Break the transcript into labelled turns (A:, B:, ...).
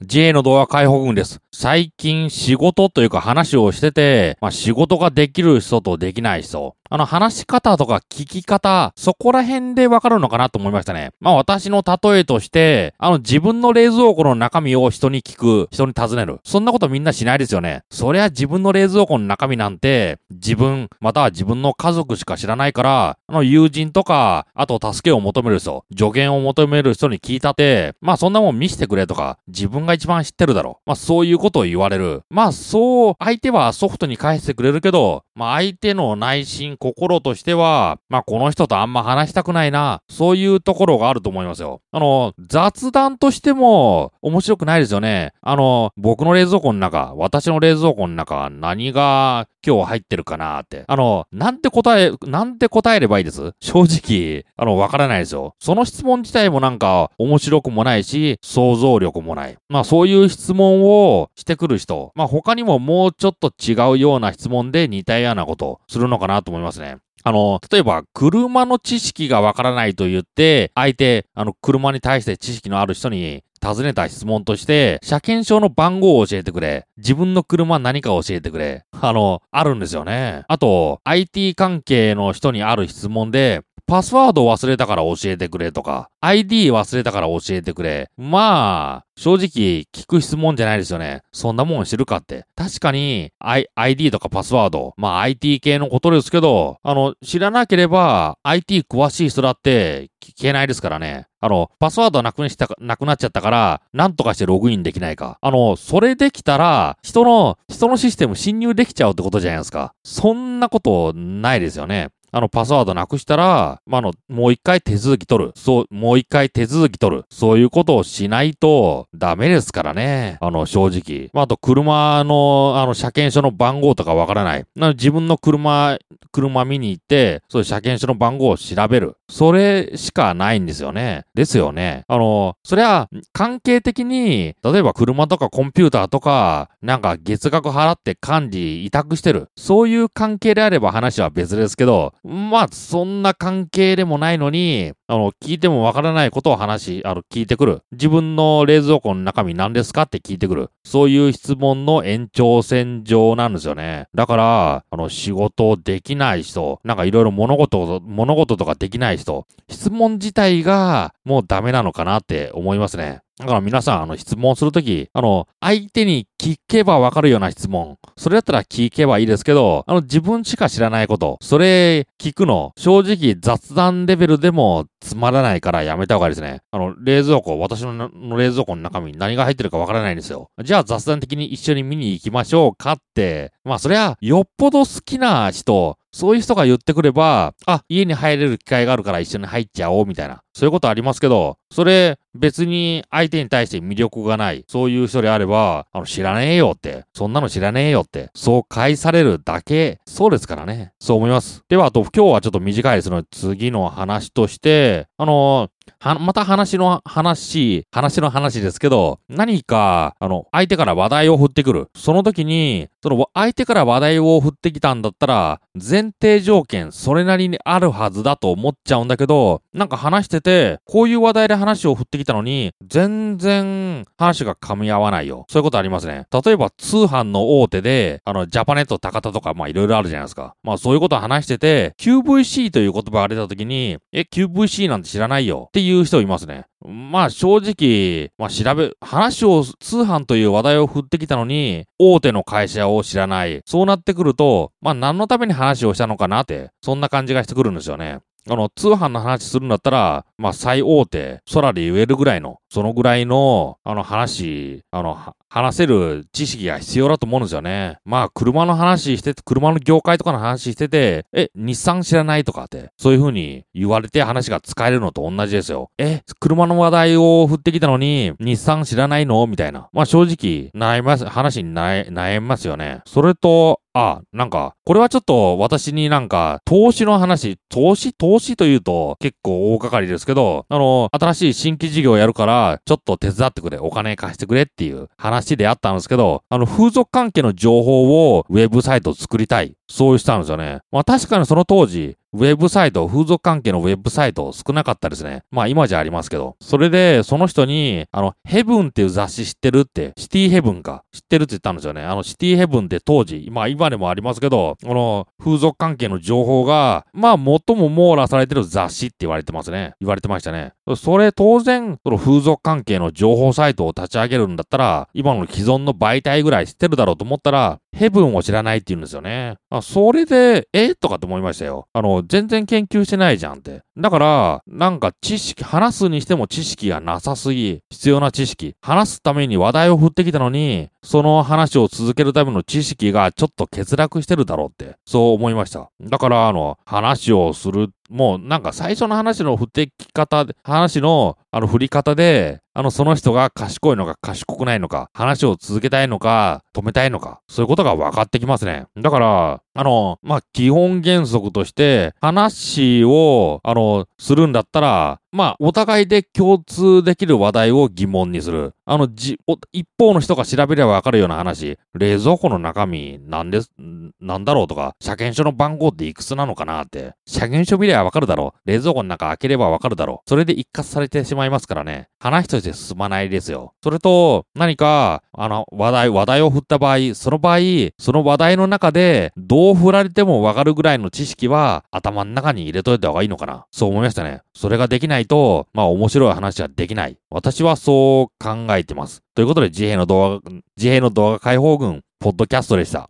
A: JA の動画解放軍です。最近仕事というか話をしてて、まあ仕事ができる人とできない人、あの話し方とか聞き方、そこら辺でわかるのかなと思いましたね。まあ私の例えとして、あの自分の冷蔵庫の中身を人に聞く、人に尋ねる。そんなことみんなしないですよね。そりゃ自分の冷蔵庫の中身なんて、自分、または自分の家族しか知らないから、あの友人とか、あと助けを求める人、助言を求める人に聞いたって、まあそんなもん見せてくれとか、自分が一番知ってるだろう。まあそういうことを言われる。まあそう、相手はソフトに返してくれるけど、まあ相手の内心、心としては、まあこの人とあんま話したくないな、そういうところがあると思いますよ。あの、雑談としても面白くないですよね。あの、僕の冷蔵庫の中、私の冷蔵庫の中、何が今日入ってるかなって。あの、なんて答え、なんて答えればいいです？正直、あの、わからないですよ。その質問自体もなんか面白くもないし、想像力もない。まあそういう質問をしてくる人、まあ他にももうちょっと違うような質問で似たようなことするのかなと思いますね。あの、例えば、車の知識がわからないと言って、相手、あの、車に対して知識のある人に尋ねた質問として、車検証の番号を教えてくれ。自分の車何か教えてくれ。あの、あるんですよね。あと、IT 関係の人にある質問で、パスワード忘れたから教えてくれとか、ID 忘れたから教えてくれ。まあ、正直聞く質問じゃないですよね。そんなもん知るかって。確かに、I、ID とかパスワード、まあ IT 系のことですけど、あの、知らなければ IT 詳しい人だって聞けないですからね。あの、パスワードなくしたなくなっちゃったから、なんとかしてログインできないか。あの、それできたら、人の、人のシステム侵入できちゃうってことじゃないですか。そんなことないですよね。あの、パスワードなくしたら、まあ、の、もう一回手続き取る。そう、もう一回手続き取る。そういうことをしないとダメですからね。あの、正直。まあ、あと、車の、あの、車検証の番号とかわからない。な自分の車、車見に行って、そういう車検証の番号を調べる。それしかないんですよね。ですよね。あの、そりゃ、関係的に、例えば車とかコンピューターとか、なんか月額払って管理委託してる。そういう関係であれば話は別ですけど、まあ、そんな関係でもないのに、あの、聞いてもわからないことを話し、あの、聞いてくる。自分の冷蔵庫の中身何ですかって聞いてくる。そういう質問の延長線上なんですよね。だから、あの、仕事できない人、なんかいろいろ物事、物事とかできない人、質問自体がもうダメなのかなって思いますね。だから皆さん、あの、質問するとき、あの、相手に聞けばわかるような質問。それだったら聞けばいいですけど、あの、自分しか知らないこと。それ、聞くの、正直雑談レベルでもつまらないからやめた方がいいですね。あの、冷蔵庫、私の冷蔵庫の中身何が入ってるかわからないんですよ。じゃあ雑談的に一緒に見に行きましょうかって、まあそりゃ、よっぽど好きな人、そういう人が言ってくれば、あ、家に入れる機会があるから一緒に入っちゃおうみたいな。そういうことありますけど、それ別に相手に対して魅力がない。そういう人であれば、あの、知らねえよって。そんなの知らねえよって。そう返されるだけ。そうですからね。そう思います。では、あと今日はちょっと短いですので、次の話として、あのは、また話の話、話の話ですけど、何か、あの、相手から話題を振ってくる。その時に、その相手から話題を振ってきたんだったら、前提条件、それなりにあるはずだと思っちゃうんだけど、なんか話してて、こういう話題で話を振ってきたのに、全然話が噛み合わないよ。そういうことありますね。例えば通販の大手で、あの、ジャパネット高田とか、まあいろいろあるじゃないですか。まあそういうこと話してて、QVC という言葉が出た時に、え、QVC なんて知らないよ。っていう人いますね。まあ正直、まあ調べ、話を、通販という話題を振ってきたのに、大手の会社を知らない。そうなってくると、まあ何のために話をしたのかなって、そんな感じがしてくるんですよね。あの、通販の話するんだったら、まあ、最大手、空で言えるぐらいの、そのぐらいの、あの話、あの、話せる知識が必要だと思うんですよね。まあ、車の話してて、車の業界とかの話してて、え、日産知らないとかって、そういう風に言われて話が使えるのと同じですよ。え、車の話題を振ってきたのに、日産知らないの？みたいな。まあ、正直、悩みます、話に悩みますよね。それと、あ、なんか、これはちょっと私になんか、投資の話、投資投資というと結構大掛かりですけど、あの、新しい新規事業やるから、ちょっと手伝ってくれ、お金貸してくれっていう話であったんですけど、あの、風俗関係の情報をウェブサイト作りたい。そうしたんですよね。まあ確かにその当時、ウェブサイト、風俗関係のウェブサイト少なかったですね。まあ今じゃありますけど。それで、その人に、あの、ヘブンっていう雑誌知ってるって、シティヘブンか。知ってるって言ったんですよね。あの、シティヘブンって当時、まあ今でもありますけど、この風俗関係の情報が、まあ最も網羅されてる雑誌って言われてますね。言われてましたね。それ当然、その風俗関係の情報サイトを立ち上げるんだったら、今の既存の媒体ぐらい知ってるだろうと思ったら、ヘブンを知らないって言うんですよね。あ、それで、えとかって思いましたよ。あの、全然研究してないじゃんって。だから、なんか知識、話すにしても知識がなさすぎ、必要な知識。話すために話題を振ってきたのに、その話を続けるための知識がちょっと欠落してるだろうって、そう思いました。だから、あの、話をするもうなんか最初の話の振ってき方、話のあの振り方で、あのその人が賢いのか賢くないのか、話を続けたいのか、止めたいのか、そういうことが分かってきますね。だから、あの、まあ、基本原則として、話を、あの、するんだったら、まあ、お互いで共通できる話題を疑問にする。あの、じ、一方の人が調べればわかるような話、冷蔵庫の中身、なんです、なんだろうとか、車検証の番号っていくつなのかなって。車検証見ればわかるだろう。冷蔵庫の中開ければわかるだろう。それで一括されてしまいますからね。話として進まないですよ。それと、何か、あの、話題、話題を振った場合、その場合、その話題の中で、どう振られてもわかるぐらいの知識は、頭の中に入れといた方がいいのかな。そう思いましたね。それができないと、まあ面白い話はできない。私はそう考えてます。ということで、自閉の動画、自閉の動画解放軍、ポッドキャストでした。